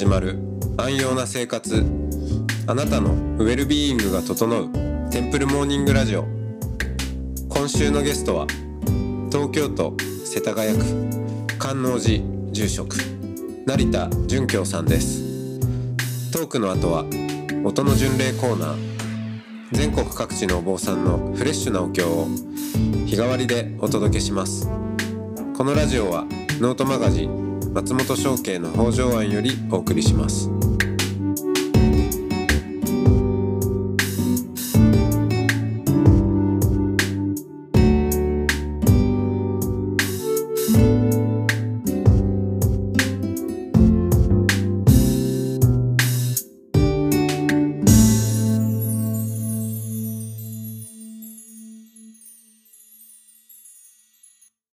始まる。安養な生活。あなたのウェルビーイングが整う。テンプルモーニングラジオ。今週のゲストは東京都世田谷区。観音寺住職。成田純京さんです。トークの後は音の巡礼コーナー。全国各地のお坊さんのフレッシュなお経を日替わりでお届けします。このラジオはノートマガジン松本商家の北条庵よりお送りします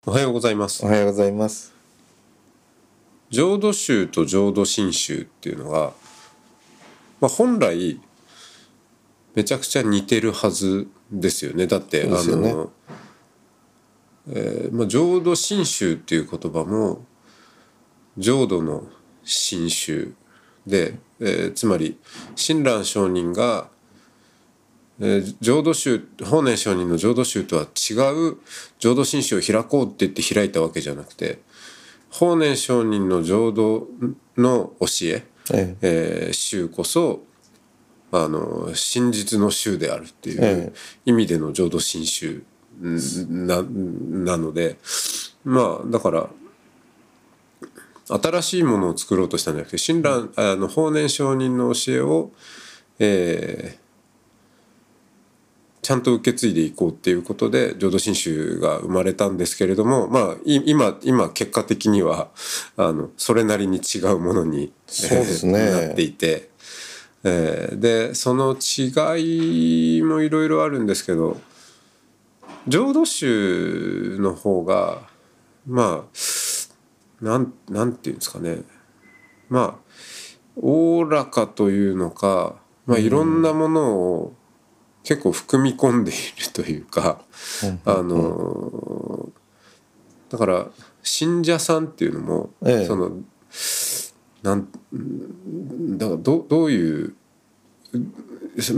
おはようございますおはようございます。浄土宗と浄土真宗っていうのが、まあ、本来めちゃくちゃ似てるはずですよね。だって、ね。あの、えーまあ、浄土真宗っていう言葉も浄土の真宗で、えーつまり親鸞上人がえー浄土宗法然上人の浄土宗とは違う浄土真宗を開こうって言って開いたわけじゃなくて法然上人の浄土の教えええ。ー宗こそあの真実の宗であるっていえう意味での浄土真宗んななのでまあだから新しいものを作ろうとしたんじゃなくて親鸞あの法然上人の教えを、えーちゃんと受け継いでいこうっていうことで浄土真宗が生まれたんですけれどもまあい今今結果的にはあのそれなりに違うものに、そうですね。えーなっていて、えーでその違いもいろいろあるんですけど浄土宗の方がまあなんなんていうんですかね。まあおおらかというのか、まあ、いろんなものを結構含み込んでいるというか、あのだから信者さんっていうのも、ええ。そのなんだからどどういう、まあ、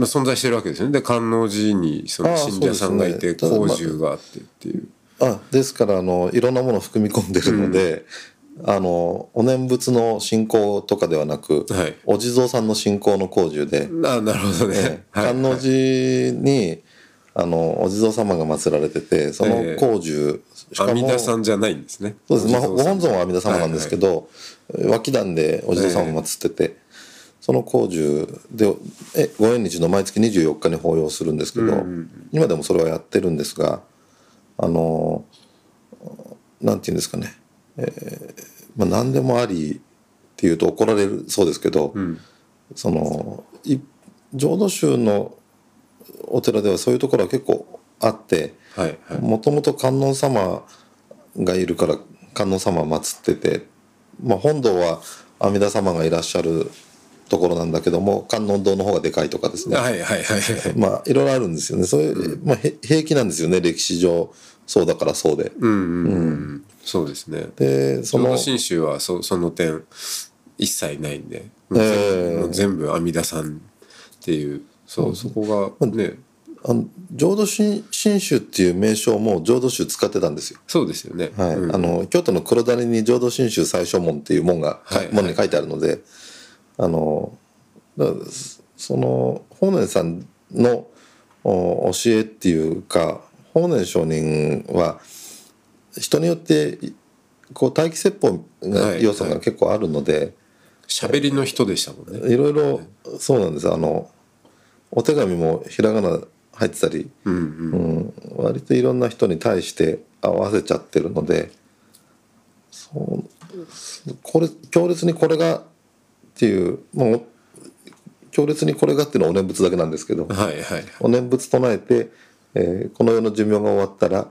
存在してるわけですよね。で観音寺にその信者さんがいて工事があってっていう。あですからあのいろんなものを含み込んでるので、あのお念仏の信仰とかではなく、はい。お地蔵さんの信仰の工事で、あなるほどね。ええはい観音寺にあのお地蔵様が祀られててその工事、しか阿弥も陀さんじゃないんですね。そうです、まあ、ご本尊は阿弥陀様なんですけど、脇壇でお地蔵様を祀ってて、その工事でえご縁日の毎月24日に法要するんですけど、今でもそれはやってるんですがあのなんていうんですかね、えーまあ、何でもありっていうと怒られるそうですけど、そのい浄土宗のお寺ではそういうところは結構あって。もともと観音様がいるから観音様を祀ってて、まあ、本堂は阿弥陀様がいらっしゃるところなんだけども観音堂の方がでかいとかですね、はいはいはいはい。まあいろいろあるんですよねそういう、まあ、へ平気なんですよね歴史上そうだからそうで。うんうんうん。そうですね。でその浄土真宗はそその点一切ないんで、ええ。もう全部阿弥陀さんっていうそうそこがね。あの浄土真真宗っていう名称も浄土宗使ってたんですよ。そうですよね。はい。うん。あの京都の黒谷に浄土真宗最初門っていう門が、はい。はい。門に書いてあるのであのその法然さんのお教えっていうか法然上人は人によってこう待機説法がはい要素が結構あるので、喋りの人でしたもんね。い、ろいろそうなんですあのお手紙もひらがな入ってたり、うんうん。うん、割といろんな人に対して合わせちゃってるのでそうこれ強烈にこれがっていうもう強烈にこれがっていうのはお念仏だけなんですけどはいはい。お念仏唱えて、えーこの世の寿命が終わったら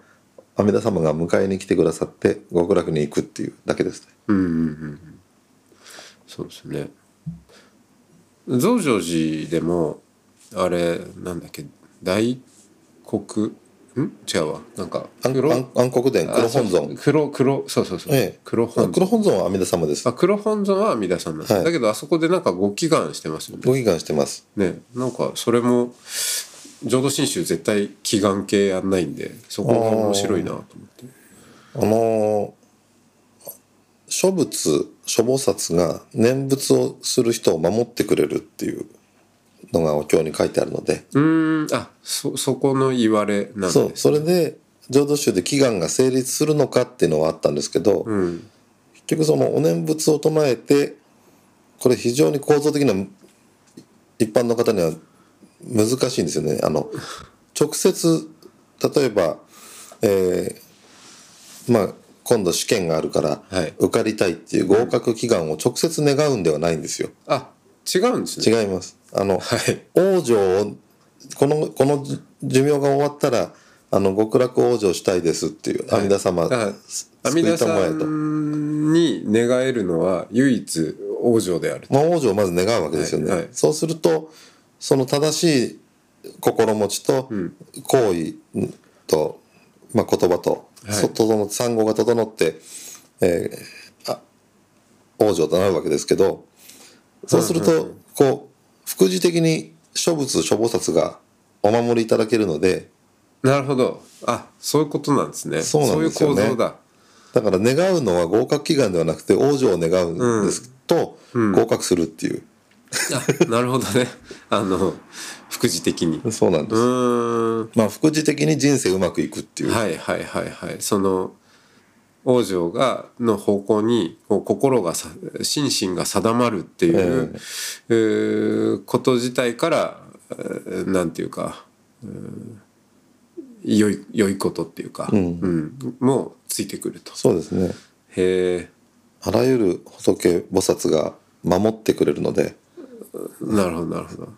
阿弥陀様が迎えに来てくださって極楽に行くっていうだけですね。うんうんうんうん。そうですね。増上寺でもあれなんだっけ大黒？ん？違うわ。なんか暗黒？暗暗黒伝黒本尊。黒黒そうそうそう、ええ。黒本尊。黒本尊は阿弥陀様です。あ黒本尊は阿弥陀さんなんです、はい。だけどあそこでなんかご祈願してますよね。ご祈願してます。ねなんかそれも浄土真宗絶対祈願系やんないんでそこが面白いなと思って。あのー諸仏諸菩薩が念仏をする人を守ってくれるっていうのがお経に書いてあるので。うーんあそそこの言われなんですそうそれで浄土宗で祈願が成立するのかっていうのはあったんですけど、うん。結局そのお念仏を唱えてこれ非常に構造的な一般の方には難しいんですよね。あの直接例えば、えーまあ今度試験があるからはい受かりたいっていう合格祈願を直接願うんではないんですよ。あ違うんですね違います。あのはい往生をこのこの寿命が終わったらあの極楽往生したいですっていう阿弥陀様、救弥陀さいたまえと。んに願えるのは唯一往生であるまあ、往生をまず願うわけですよね、はいはいそうするとその正しい心持ちと行為と、まあ、言葉と、はい。そ整産後が整って、えーあ往生となるわけですけどそうすると、こう副次的に諸仏諸菩薩がお守りいただけるのでなるほど。あそういうことなんですね。そうなんですよね。そういう構造だ。だから願うのは合格祈願ではなくて往生を願うんですと、合格するっていう、あなるほどね。あの副次的に。そうなんです、まあ副次的に人生うまくいくっていう、はいはいはいはい。その往生がの方向にこう心がさ心身が定まるっていう、えーこと自体からえーなんていうか、うん良い良いことっていうか、うん。もうついてくると。そうですね。へえあらゆる仏菩薩が守ってくれるのでなるほどなるほど。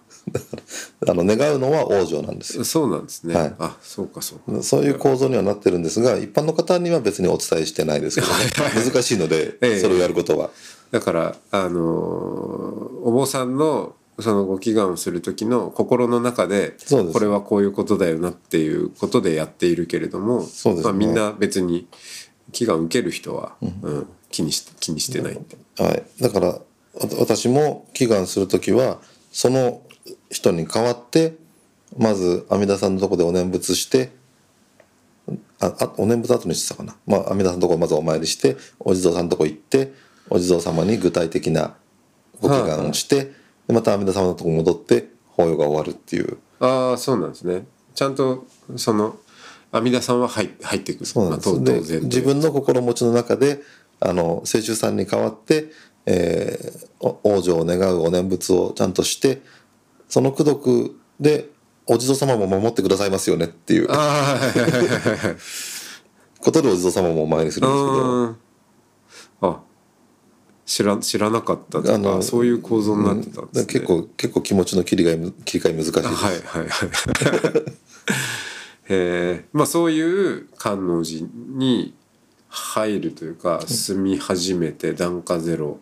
あの願うのは往生なんですよ。そうなんですね、はい。あそうかそうか。そういう構造にはなってるんですが一般の方には別にお伝えしてないですけどね難しいのでええ。それをやることは。だからあのーお坊さんのそのご祈願をする時の心の中でこれはこういうことだよなっていうことでやっているけれども、ね。まあ、みんな別に祈願受ける人は、うん。気にし気にしてない。ってはい、だからわ私も祈願する時はその人に代わってまず阿弥陀さんのとこでお念仏してああお念仏後にしてたかな、まあ、阿弥陀さんのとこまずお参りしてお地蔵さんのとこ行ってお地蔵様に具体的なご祈願をして、でまた阿弥陀様のとこ戻って法要が終わるっていう。ああそうなんですね。ちゃんとその阿弥陀さんは入入ってくる。そうなんです、まあ自分の心持ちの中であの清舟さんに代わって、えーお往生を願うお念仏をちゃんとしてその功徳でお地蔵様も守ってくださいますよねっていう。ことでお地蔵様もお参りするんですけど。うん。あ知ら知らなかったとあのかそういう構造になってたんですね、結構結構気持ちの切り替えむ切り替え難しいです、はいはいはい。えー。まあそういう観音寺に入るというか住み始めて檀家ゼロ、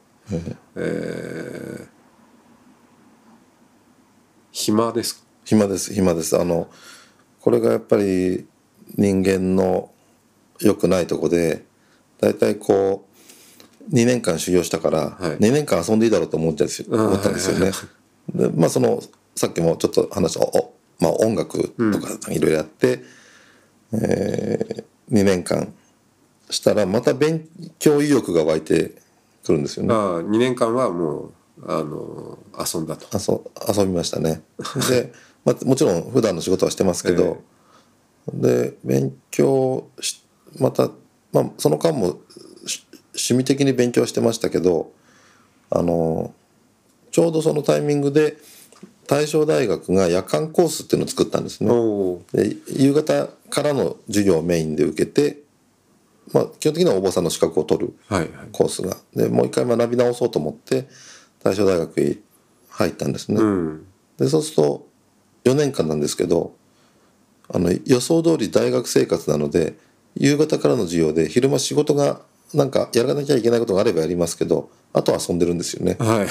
えー暇です。か暇です。暇です。あのこれがやっぱり人間の良くないとこでだいたいこう2年間修行したから、はい。2年間遊んでいいだろうと思っちゃ思ったんですよね。でまあそのさっきもちょっと話したお、まあ、音楽とかいろいろやって、え2年間したらまた勉強意欲が湧いてくるんですよね。ああ2年間はもうあの遊んだと。遊びましたねで、まあ、もちろん普段の仕事はしてますけど、で勉強しまた、まあ、その間もし趣味的に勉強してましたけどあのちょうどそのタイミングで大正大学が夜間コースっていうのを作ったんですね。で夕方からの授業をメインで受けて、まあ、基本的にはお坊さんの資格を取るはいはい。コースがでもう一回学び直そうと思って大正大学に入ったんですね。うん。でそうすると4年間なんですけどあの予想通り大学生活なので夕方からの授業で昼間仕事がなんかやらなきゃいけないことがあればやりますけどあとは遊んでるんですよね。はいはい。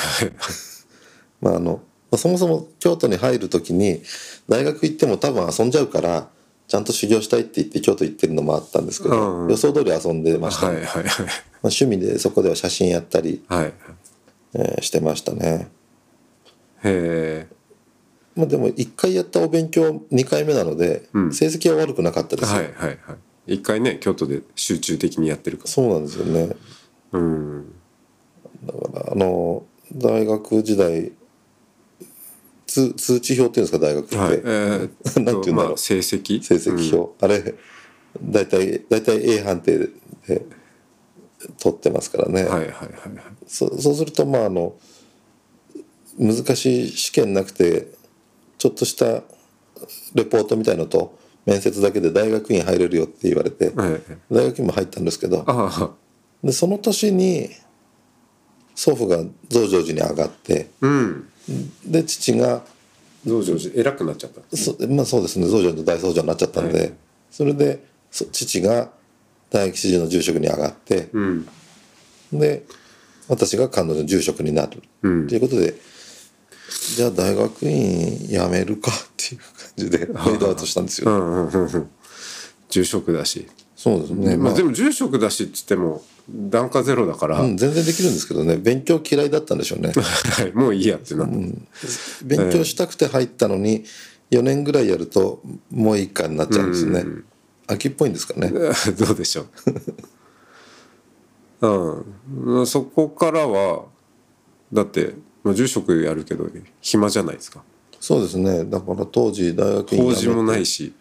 まあ、あのそもそも京都に入る時に大学行っても多分遊んじゃうからちゃんと修行したいって言って京都行ってるのもあったんですけど、うん予想通り遊んでましたね、はいはいはい。まあ、趣味でそこでは写真やったり、はいえーしてましたね。へえまあでも1回やったお勉強2回目なので、うん。成績は悪くなかったですよ、はいはいはい。一回ね京都で集中的にやってるかそうなんですよね。らうん。だからあの大学時代通通知表っていうんですか大学って、はい。えー、なんて言うんだろう。まあ、成績？成績表、あれ大体大体 A 判定で取ってますからね、うんはいはいはいはい。そそうするとまああの難しい試験なくてちょっとしたレポートみたいのと面接だけで大学院入れるよって言われてはい。大学院も入ったんですけどでその年に祖父が増上寺に上がってうんで父が増上寺偉くなっちゃったそまあそうですね。増上寺の大僧正になっちゃったんで、はい。それでそ父が大吉寺の住職に上がって、うん。で私が彼女の住職になる。うん。ということで、じゃあ大学院辞めるかっていう感じでフェードアウトしたんですよ、うんうんうんうん。住職だし、そうですね、まあまあ、でも住職だしっつっても段階ゼロだから、うん、全然できるんですけどね。勉強嫌いだったんでしょうね。はいもういいやってな。って、勉強したくて入ったのに4年ぐらいやるともういいかになっちゃうんですね、秋っぽいんですかね、どうでしょう。うん。そこからはだってまあ住職やるけど暇じゃないですか。そうですね。だから当時大学院法事もないし、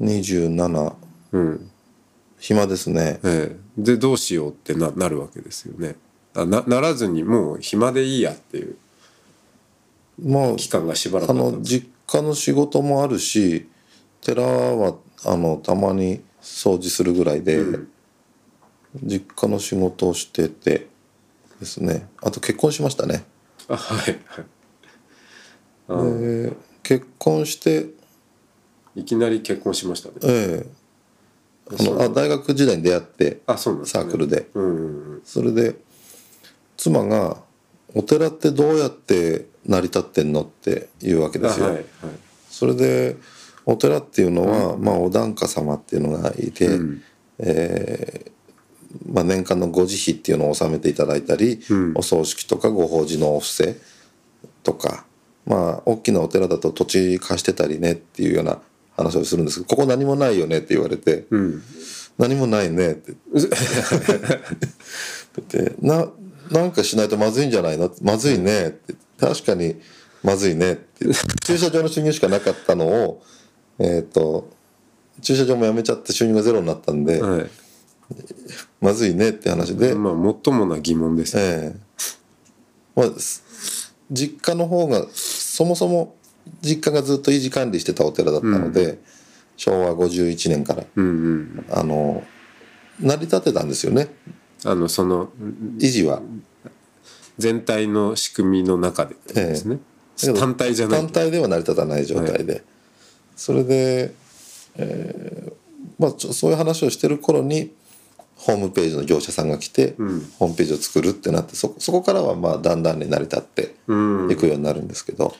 27うん暇ですね。ええ、でどうしようってななるわけですよね。あなならずにもう暇でいいやっていうまあ期間がしばらくあの実家の仕事もあるし寺はあのたまに掃除するぐらいで、うん。実家の仕事をしててですね。あと結婚しましたね。あはいはい。結婚していきなり結婚しましたね。ええあのあ大学時代に出会ってあそうなんね。サークルで。うんうんうん。それで妻が「お寺ってどうやって成り立ってんの?」って言うわけあですよ。はいはい。それでお寺っていうのは、まあ、お檀家様っていうのがいて、うん。えーまあ、年間のご慈悲っていうのを納めていただいたり、うん。お葬式とかご法事のお布施とかまあ大きなお寺だと土地貸してたりねっていうような話をするんですけど「ここ何もないよね」って言われてうん「何もないね」って。でななんかしないとまずいんじゃないの？まずいねって。確かにまずいねって。駐車場の収入しかなかったのをえっ、と駐車場もやめちゃって収入がゼロになったんで、はい。まずいねって話で、まあ最もな疑問ですね。ええ。まあす実家の方がそもそも実家がずっと維持管理してたお寺だったので、昭和51年からうんうん。あの成り立てたんですよね。あのその維持は。全体の仕組みの中でですね、だけど単体じゃない。単体では成り立たない状態で、それで、えーまあ、そういう話をしてる頃にホームページの業者さんが来て、ん。ホームページを作るってなってそそこからはまあだんだんに成り立ってうん。いくようになるんですけど、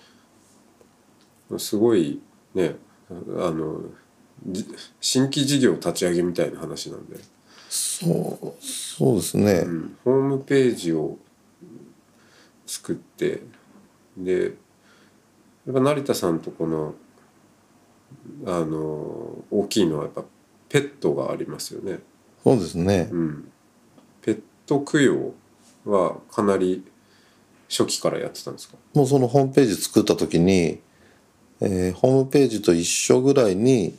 すごいねあのじ新規事業立ち上げみたいな話なんで、そうそうですね、うんホームページを作ってでやっぱ成田さんとこのあの大きいのはやっぱペットがありますよね。そうですね、うん、ペット供養はかなり初期からやってたんですか？もうそのホームページ作った時に、えーホームページと一緒ぐらいに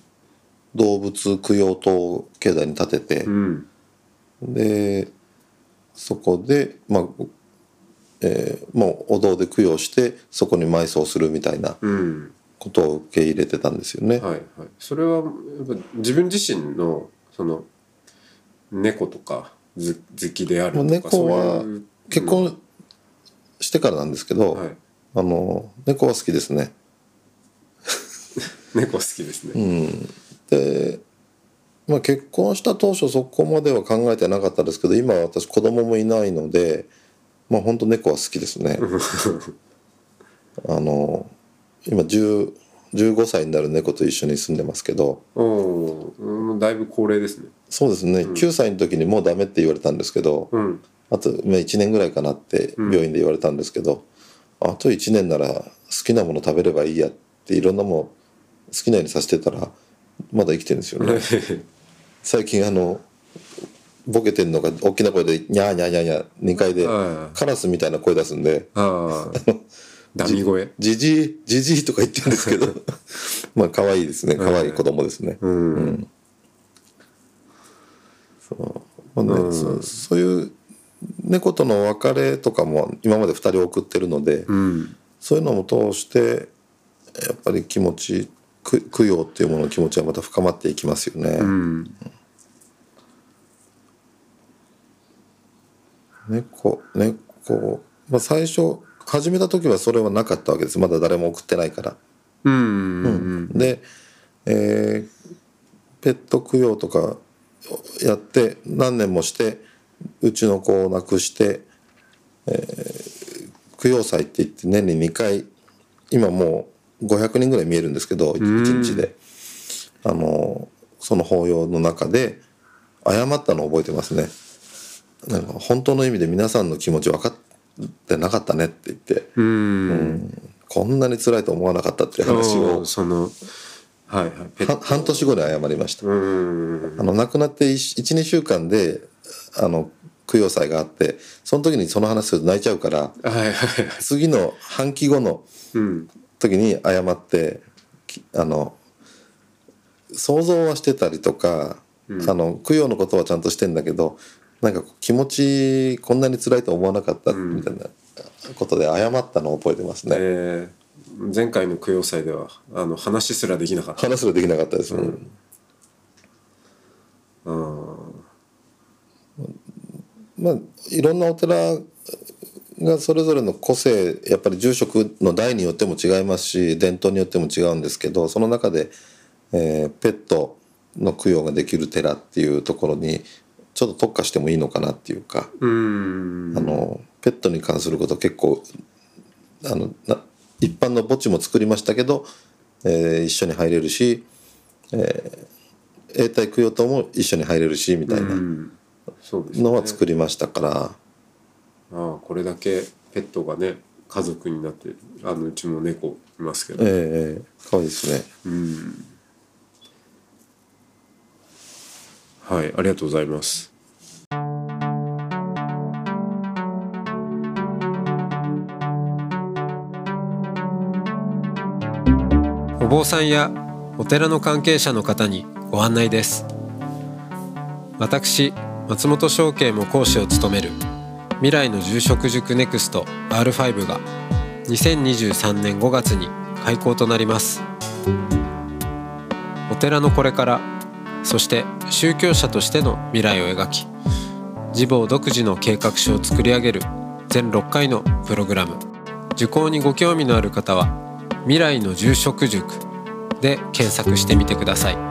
動物供養塔を境内に建てて、うん。でそこでまあ、えーもうお堂で供養してそこに埋葬するみたいなうん。ことを受け入れてたんですよね。はいはい。それはやっぱ自分自身のその猫とかず好きであるとか猫は結婚してからなんですけど、はい。あの猫は好きですね。猫好きですね、うん、で、まあ、結婚した当初そこまでは考えてなかったですけど今は私子供もいないのでまあ本当猫は好きですね。あの今10 15歳になる猫と一緒に住んでますけど。うん、だいぶ高齢ですね。そうですね、9歳の時にもうダメって言われたんですけど、うん。あとまあ1年ぐらいかなって病院で言われたんですけど、あと1年なら好きなもの食べればいいやっていろんなもきなようにさせてたらまだ生きてるんですよね。最近あのボケてんのが大きな声で「ニャーニャーニャーニャー」2階でカラスみたいな声出すんで。ああ。ダミ声「じじいじじい」とか言ってるんですけど。まあ可愛いですね。可愛い子供ですね、うん、まあねそそういう猫との別れとかも今まで2人送ってるので、うん。そういうのも通してやっぱり気持ちく供養っていうものの気持ちはまた深まっていきますよね。うん。猫猫、まあ、最初始めた時はそれはなかったわけです。まだ誰も送ってないから。うんうんで、えーペット供養とかやって何年もしてうちの子を亡くして、えー供養祭って言って年に2回今もう500人ぐらい見えるんですけど1日で。あのその法要の中で謝ったのを覚えてますね。なんか本当の意味で皆さんの気持ち分かってなかったねって言って。うん。こんなに辛いと思わなかったっていう話を。そのはいはい。半年後に謝りました。うん。あの亡くなって12週間であの供養祭があってその時にその話すると泣いちゃうからはいはいはい。次の半期後のうん時に謝ってきあの想像はしてたりとか、あの供養のことはちゃんとしてんだけどなんか気持ちこんなに辛いと思わなかったみたいなことで謝ったのを覚えてますね。えー前回の供養祭ではあの話すらできなかった。話すらできなかったです、うん。まあいろんなお寺がそれぞれの個性やっぱり住職の代によっても違いますし伝統によっても違うんですけどその中で、えーペットの供養ができる寺っていうところにちょっと特化してもいいのかなっていうか、うん。あのペットに関すること結構あのな一般の墓地も作りましたけど、えー一緒に入れるし、えー永代供養塔も一緒に入れるしみたいなのは作りましたから。ああこれだけペットがね家族になってあのうちも猫いますけど、ええええ可愛いですね。うん。はいありがとうございます。お坊さんやお寺の関係者の方にご案内です。私松本証券も講師を務める未来の住職塾ネクスト R5 が2023年5月に開校となります。お寺のこれからそして宗教者としての未来を描き自坊独自の計画書を作り上げる全6回のプログラム。受講にご興味のある方は「未来の住職塾」で検索してみてください。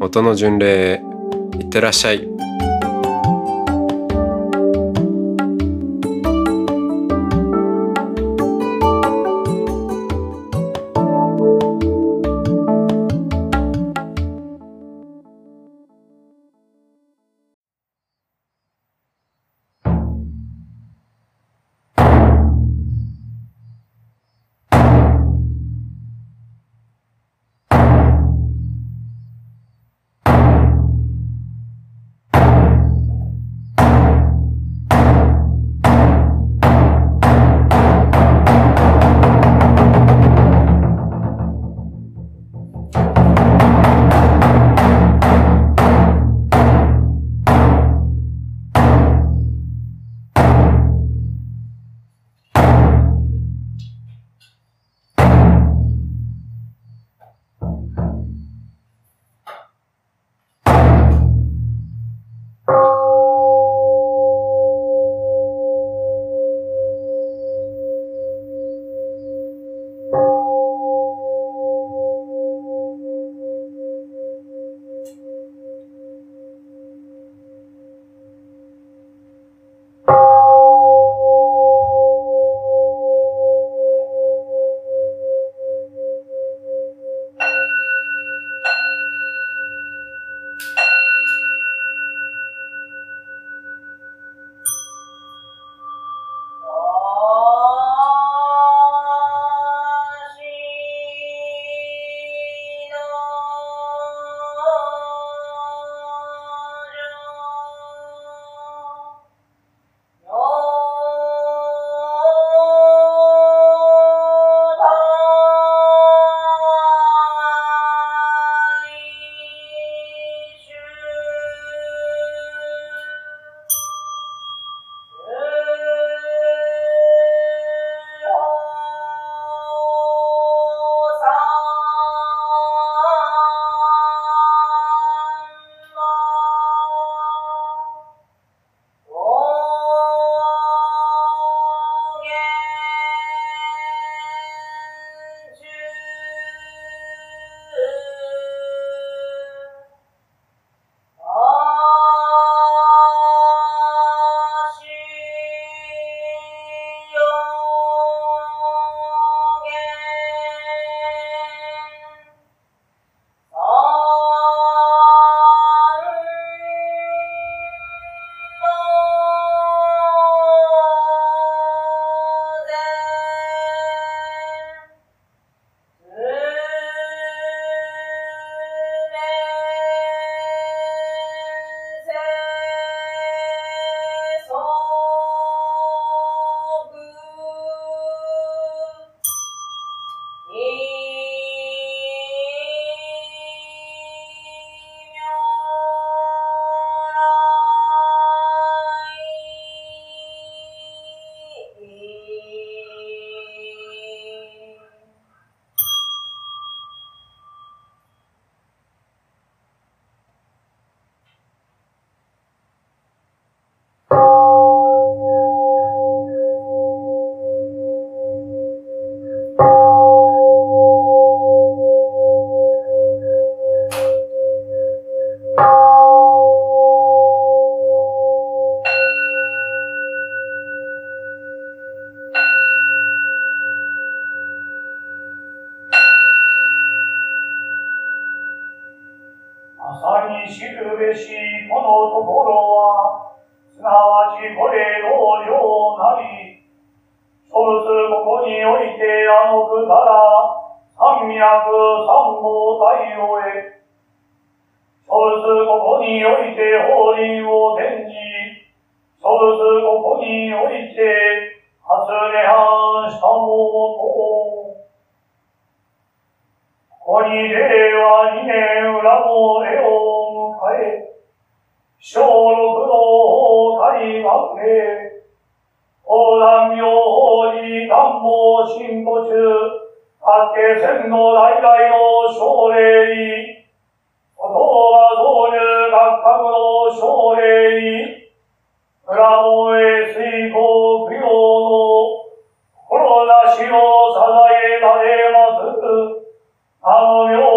音の巡礼いってらっしゃい。学名。横断妙法寺断網進歩中、八景線の代々の奨励医。言は造流学格の奨励に。裏門へ水行不要の心なしを支えられます。あの妙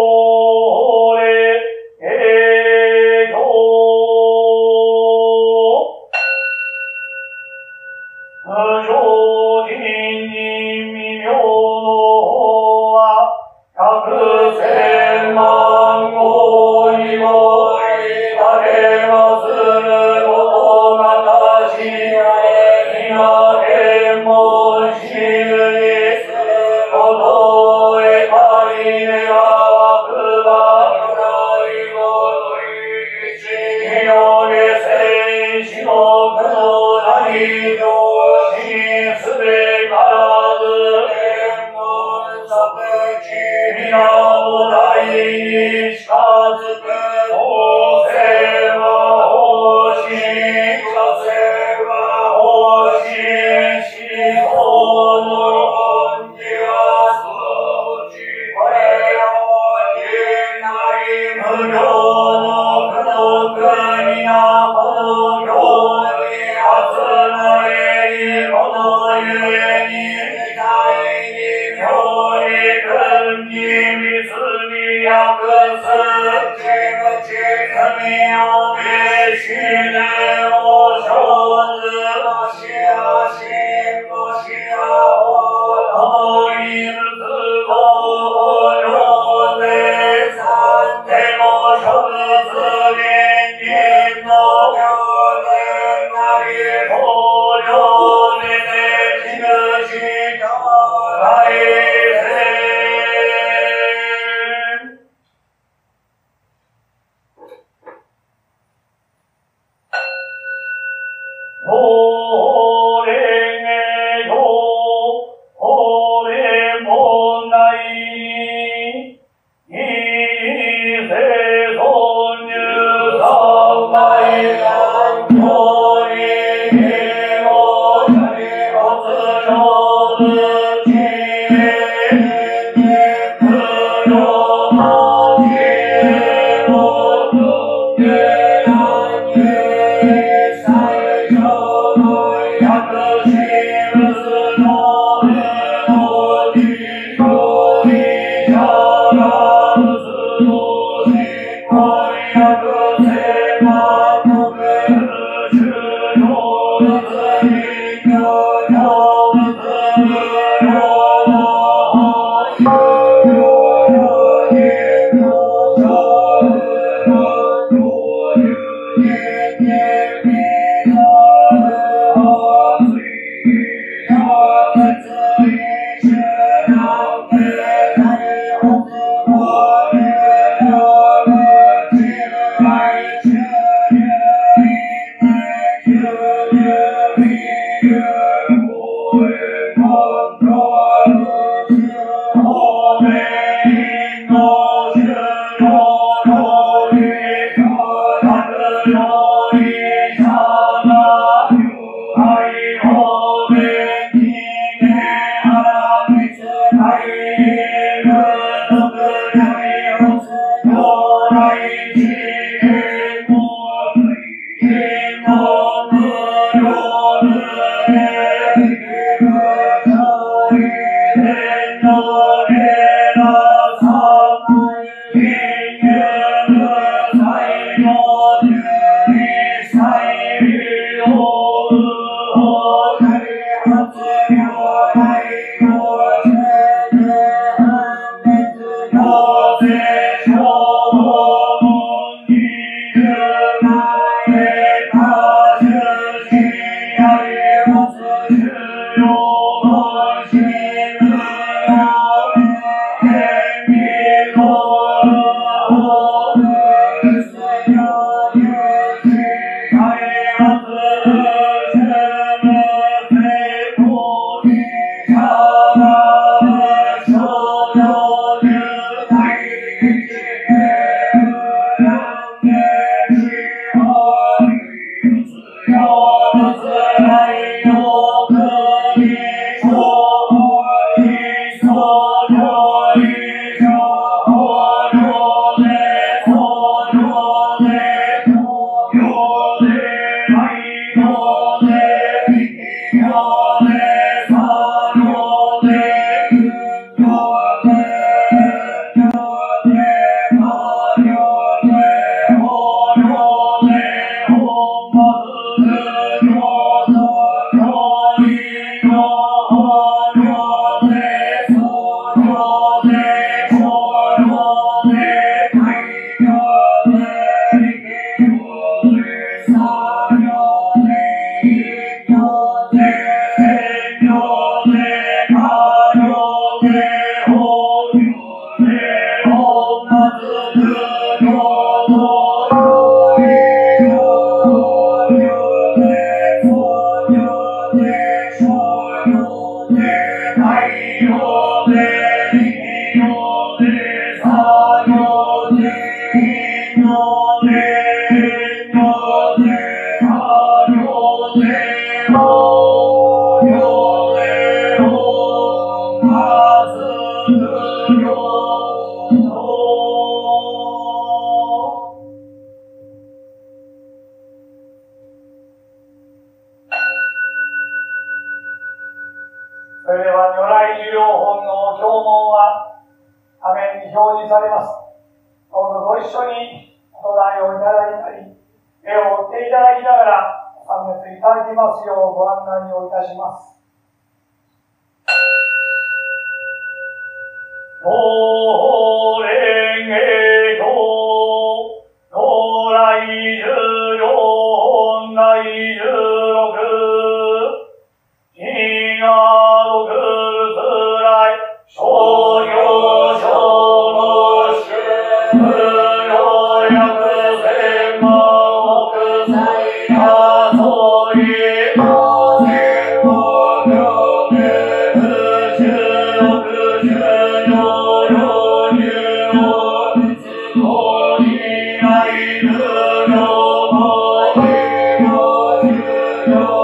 十両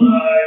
Lord.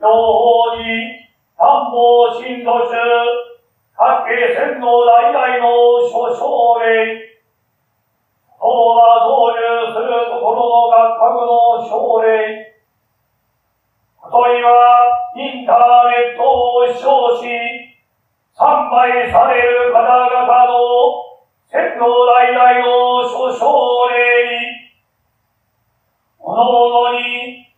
両方に担保新土中、各系線の代々の諸奨励、当が導入する心の学覚の奨励、ことにはインターネットを視聴し、参拝される方々の線の代々の諸奨励、おのおのに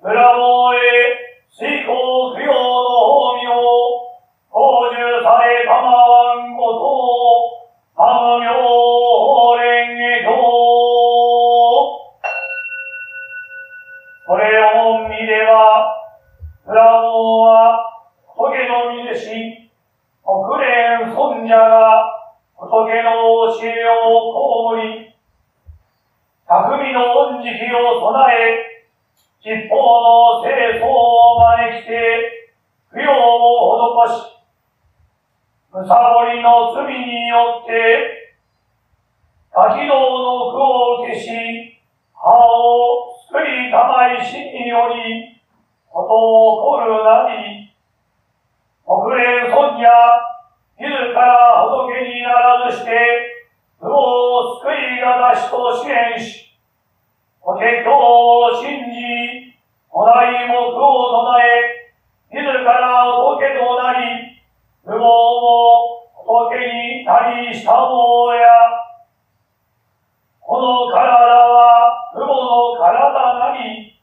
村のへ水耕供養の法名を講授されたまわんことを、三名蓮華経。それを見れば、村門は仏の身でし、国連尊者が仏の教えを被り、匠の恩時期を備え、吉報の清掃を招きて、供養を施し、むさぼりの罪によって、ガキ道の苦を消し、歯を救いたまいしにより、ことを起こるなり、国連尊者、自ら仏にならずして、苦を救いがたしと支援し、法華経を信じ、お題も苦を唱え、自ら仏となり、無謀も仏になりしたもや、この体は不母の体なり、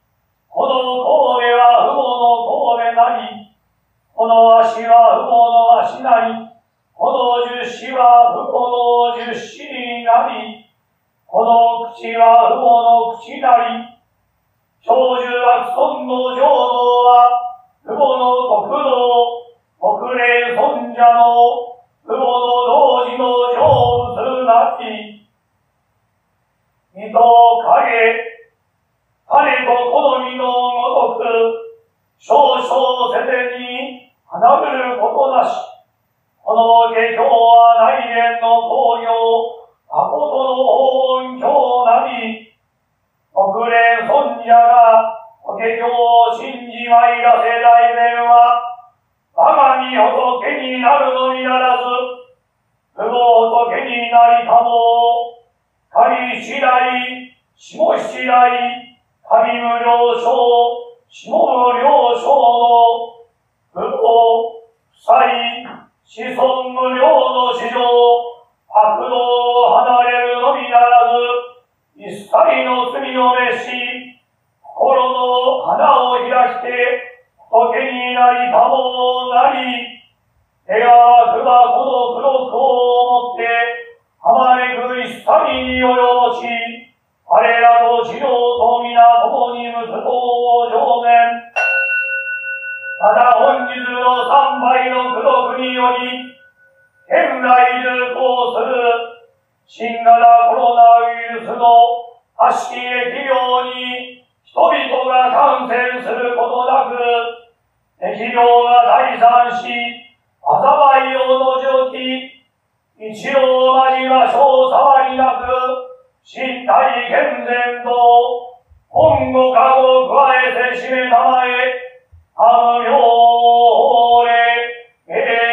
この神戸は不母の神戸なり、この足は不母の足なり、この十子は不母の十子になり、この口は不母の口なり、長寿悪尊の浄土は、不母の国道、国霊尊者の不母の同時の成仏なり、水と影、種と好みのごとく、少々せてに離るることなし、この下教は内縁の工業、誠の本教なり、国連尊者が法華経を信じまいらせ大前は、我が身仏になるのにならず、不法仏になりたも、仮次第、下次第、神無量称、下無量称の、不法、不才、子孫無量の史上、悪道を離れるのみならず、一切の罪を滅し、心の花を開して、仏になりたもなり、手がくばこの黒くを持って、あまねく一切に及ぼし、我らと治療と皆共に息子を上年。また本日の三倍の功徳により、現来流行する。新型コロナウイルスの悪しき疫病に人々が感染することなく、疫病が退散し、災いを除き、一応まじましょう触りなく、身体健全と、本語化を加えて締めたまえ、あのよれ、え